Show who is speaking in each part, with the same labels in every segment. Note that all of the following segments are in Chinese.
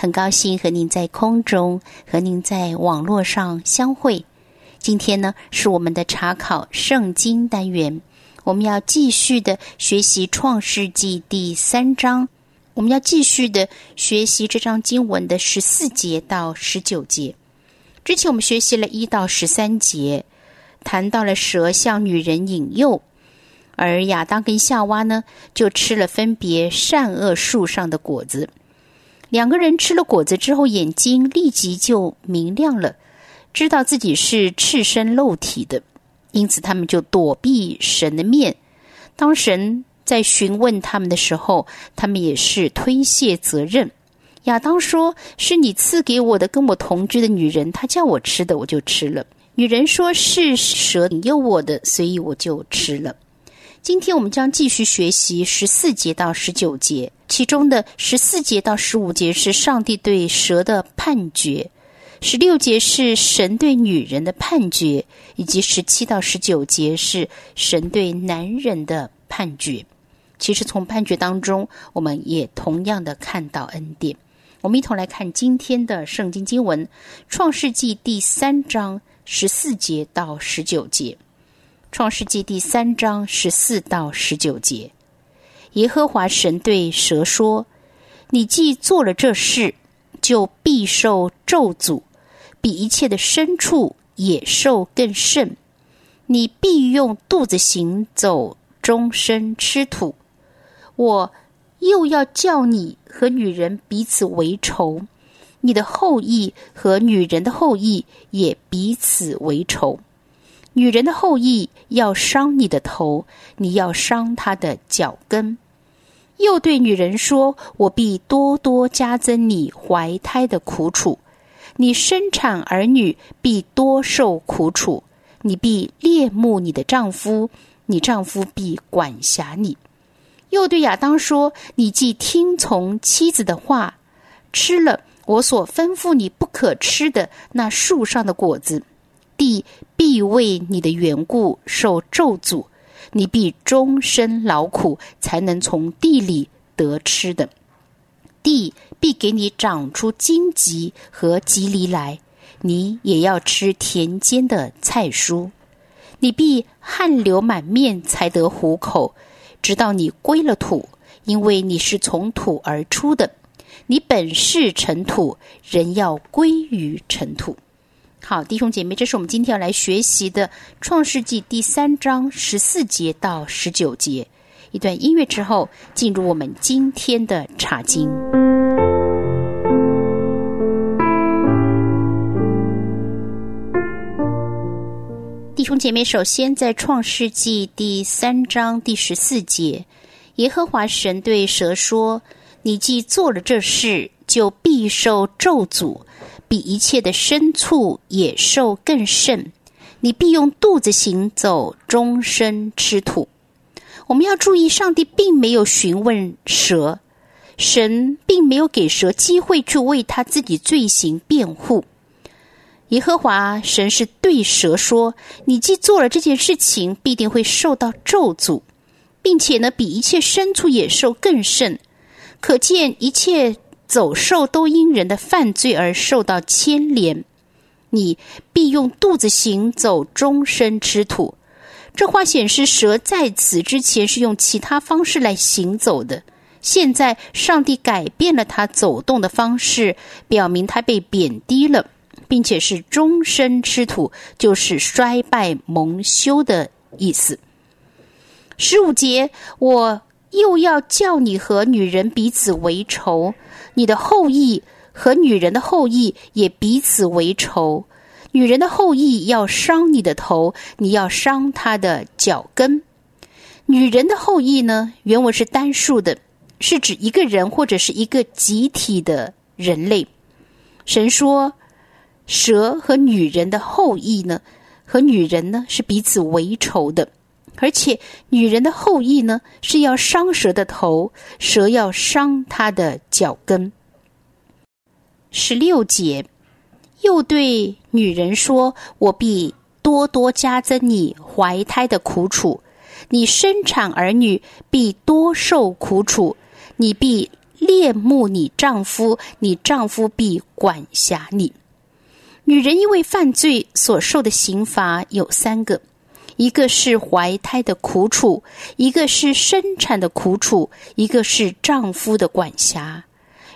Speaker 1: 很高兴和您在空中和您在网络上相会。今天呢是我们的查考圣经单元，我们要继续的学习创世纪第三章，我们要继续的学习这章经文的十四节到十九节。之前我们学习了一到十三节，谈到了蛇向女人引诱。而亚当跟夏娃呢，就吃了分别善恶树上的果子。两个人吃了果子之后，眼睛立即就明亮了，知道自己是赤身露体的，因此他们就躲避神的面。当神在询问他们的时候，他们也是推卸责任。亚当说：“是你赐给我的，跟我同居的女人，她叫我吃的，我就吃了。”女人说：“是蛇引诱我的，所以我就吃了。”今天我们将继续学习十四节到十九节，其中的十四节到十五节是上帝对蛇的判决，十六节是神对女人的判决，以及十七到十九节是神对男人的判决。其实从判决当中，我们也同样的看到恩典。我们一同来看今天的圣经经文，《创世纪》第三章十四节到十九节。创世纪第三章十四到十九节，耶和华神对蛇说：“你既做了这事，就必受咒诅，比一切的牲畜、野兽更甚。你必用肚子行走，终身吃土。我又要叫你和女人彼此为仇，你的后裔和女人的后裔也彼此为仇。”女人的后裔要伤你的头，你要伤她的脚跟。又对女人说：“我必多多加增你怀胎的苦楚，你生产儿女必多受苦楚。你必恋慕你的丈夫，你丈夫必管辖你。”又对亚当说：“你既听从妻子的话，吃了我所吩咐你不可吃的那树上的果子。”地必为你的缘故受咒诅，你必终身劳苦，才能从地里得吃的。地必给你长出荆棘和棘藜来，你也要吃田间的菜蔬。你必汗流满面才得糊口，直到你归了土，因为你是从土而出的。你本是尘土，人要归于尘土。好，弟兄姐妹，这是我们今天要来学习的《创世纪》第三章十四节到十九节。一段音乐之后，进入我们今天的查经。弟兄姐妹，首先在《创世纪》第三章第十四节，耶和华神对蛇说：“你既做了这事，就必受咒诅。”比一切的牲畜、野兽更甚，你必用肚子行走，终身吃土。我们要注意，上帝并没有询问蛇，神并没有给蛇机会去为他自己罪行辩护。耶和华神是对蛇说：“你既做了这件事情，必定会受到咒诅，并且呢，比一切牲畜、野兽更甚。可见一切。”走兽都因人的犯罪而受到牵连，你必用肚子行走，终身吃土。这话显示蛇在此之前是用其他方式来行走的，现在上帝改变了它走动的方式，表明它被贬低了，并且是终身吃土，就是衰败蒙羞的意思。十五节，我又要叫你和女人彼此为仇。你的后裔和女人的后裔也彼此为仇，女人的后裔要伤你的头，你要伤她的脚跟。女人的后裔呢？原文是单数的，是指一个人或者是一个集体的人类。神说，蛇和女人的后裔呢，和女人呢是彼此为仇的，而且女人的后裔呢是要伤蛇的头，蛇要伤她的脚跟。十六节，又对女人说：“我必多多加增你怀胎的苦楚，你生产儿女必多受苦楚，你必。”恋慕你丈夫，你丈夫必管辖你。女人因为犯罪所受的刑罚有三个：一个是怀胎的苦楚，一个是生产的苦楚，一个是丈夫的管辖。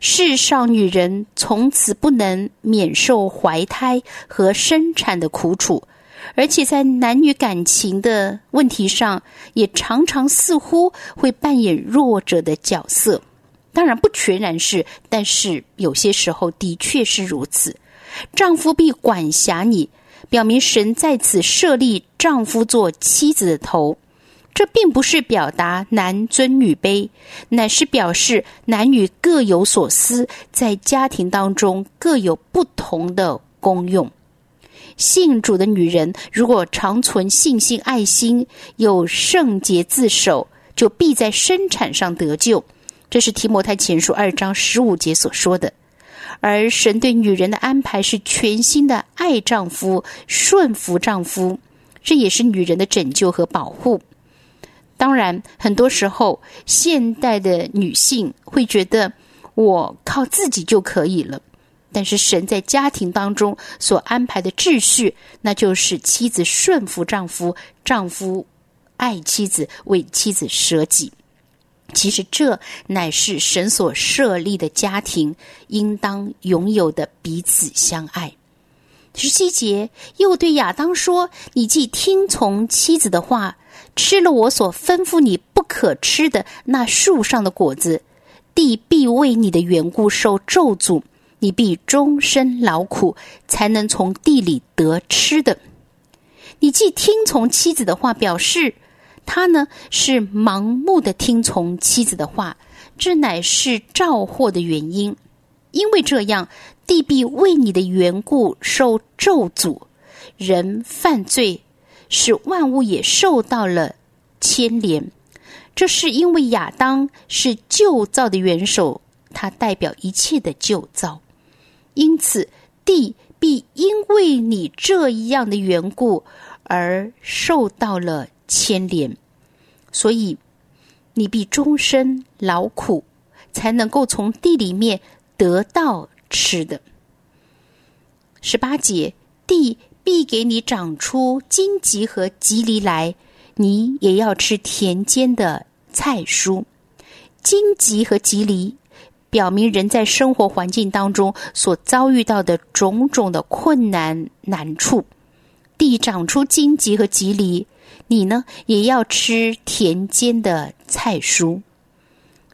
Speaker 1: 世上女人从此不能免受怀胎和生产的苦楚，而且在男女感情的问题上，也常常似乎会扮演弱者的角色。当然不全然是，但是有些时候的确是如此。丈夫必管辖你，表明神在此设立丈夫做妻子的头。这并不是表达男尊女卑，乃是表示男女各有所思，在家庭当中各有不同的功用。信主的女人如果常存信心、爱心，有圣洁自守，就必在生产上得救。这是提摩太前书二章十五节所说的，而神对女人的安排是全心的爱丈夫、顺服丈夫，这也是女人的拯救和保护。当然，很多时候现代的女性会觉得我靠自己就可以了，但是神在家庭当中所安排的秩序，那就是妻子顺服丈夫，丈夫爱妻子，为妻子舍己。其实，这乃是神所设立的家庭应当拥有的彼此相爱。十七节又对亚当说：“你既听从妻子的话，吃了我所吩咐你不可吃的那树上的果子，地必为你的缘故受咒诅，你必终身劳苦，才能从地里得吃的。你既听从妻子的话，表示。”他呢是盲目的听从妻子的话，这乃是照祸的原因。因为这样，地必为你的缘故受咒诅。人犯罪，使万物也受到了牵连。这是因为亚当是旧造的元首，他代表一切的旧造，因此地必因为你这一样的缘故而受到了。牵连，所以你必终身劳苦，才能够从地里面得到吃的。十八节，地必给你长出荆棘和棘藜来，你也要吃田间的菜蔬。荆棘和棘藜表明人在生活环境当中所遭遇到的种种的困难难处。地长出荆棘和棘藜。你呢，也要吃田间的菜蔬。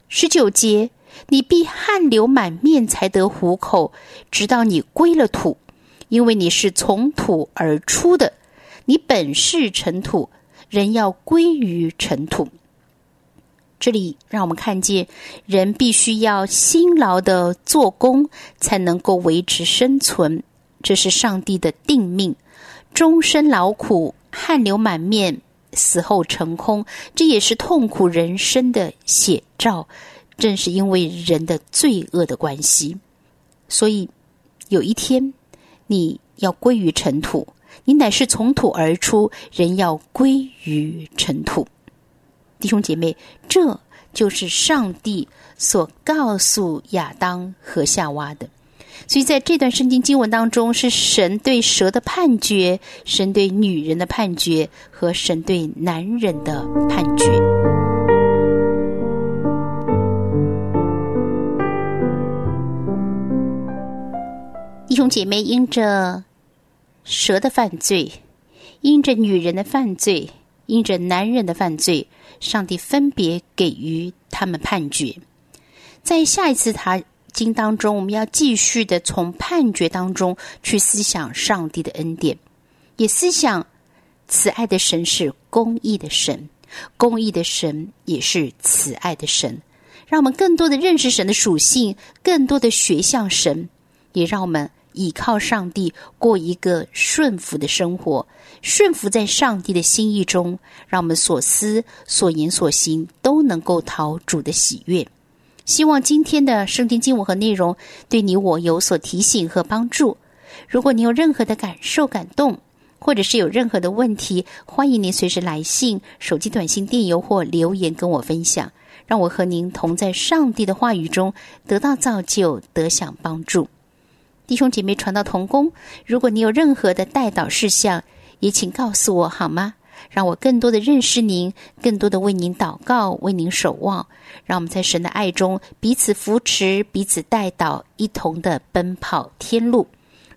Speaker 1: 十九节，你必汗流满面才得糊口，直到你归了土，因为你是从土而出的，你本是尘土，人要归于尘土。这里让我们看见，人必须要辛劳的做工，才能够维持生存，这是上帝的定命，终身劳苦，汗流满面。死后成空，这也是痛苦人生的写照。正是因为人的罪恶的关系，所以有一天你要归于尘土。你乃是从土而出，人要归于尘土。弟兄姐妹，这就是上帝所告诉亚当和夏娃的。所以，在这段圣经经文当中，是神对蛇的判决，神对女人的判决，和神对男人的判决。弟兄姐妹，因着蛇的犯罪，因着女人的犯罪，因着男人的犯罪，上帝分别给予他们判决。在下一次他。经当中，我们要继续的从判决当中去思想上帝的恩典，也思想慈爱的神是公义的神，公义的神也是慈爱的神，让我们更多的认识神的属性，更多的学像神，也让我们倚靠上帝，过一个顺服的生活，顺服在上帝的心意中，让我们所思、所言、所行都能够讨主的喜悦。希望今天的圣经经文和内容对你我有所提醒和帮助。如果你有任何的感受、感动，或者是有任何的问题，欢迎您随时来信、手机短信、电邮或留言跟我分享，让我和您同在上帝的话语中得到造就、得享帮助。弟兄姐妹，传道同工，如果你有任何的带导事项，也请告诉我好吗？让我更多的认识您，更多的为您祷告，为您守望。让我们在神的爱中彼此扶持，彼此带导，一同的奔跑天路。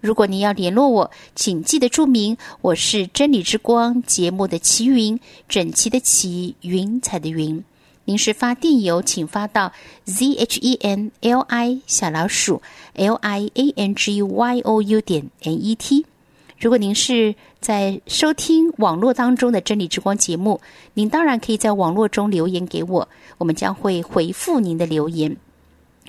Speaker 1: 如果您要联络我，请记得注明我是真理之光节目的齐云，整齐的齐，云彩的云。您是发电邮，请发到 z h e n l i 小老鼠 l i a n g y o u 点 n e t。如果您是在收听网络当中的真理之光节目，您当然可以在网络中留言给我，我们将会回复您的留言。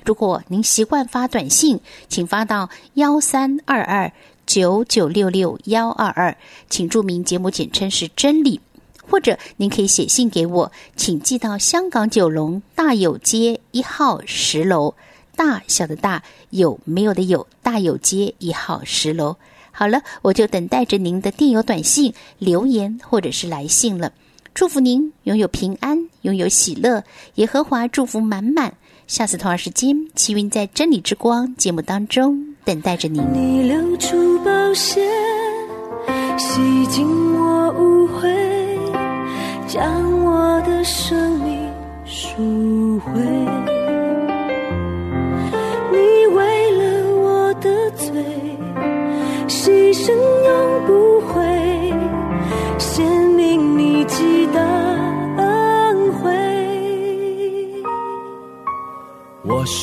Speaker 1: 如果您习惯发短信，请发到幺三二二九九六六幺二二，请注明节目简称是真理。或者您可以写信给我，请寄到香港九龙大有街一号十楼，大小的大有没有的有大有街一号十楼。好了，我就等待着您的电邮、短信、留言或者是来信了。祝福您拥有平安，拥有喜乐，耶和华祝福满满。下次同样时间，齐云在真理之光节目当中等待着您。
Speaker 2: 你流出宝血，洗净我污秽，将我的生命赎回。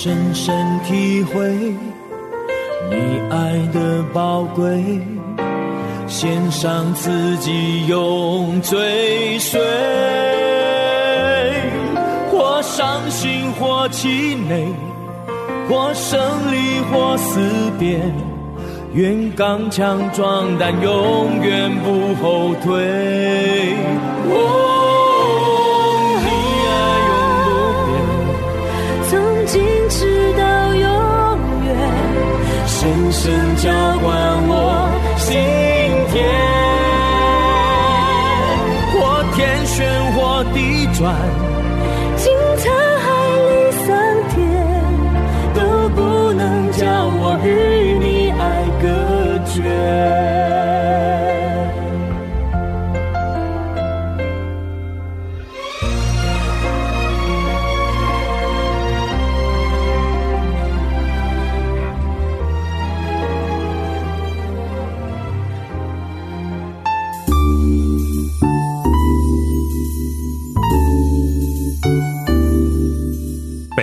Speaker 3: 深深体会你爱的宝贵，献上自己永追随，或伤心或气馁，或胜利或思辨，愿刚强壮胆，永远不后退。哦，深深浇灌我心田，或天旋或地转，
Speaker 2: 经沧海里桑田，
Speaker 3: 都不能叫我与你爱隔绝。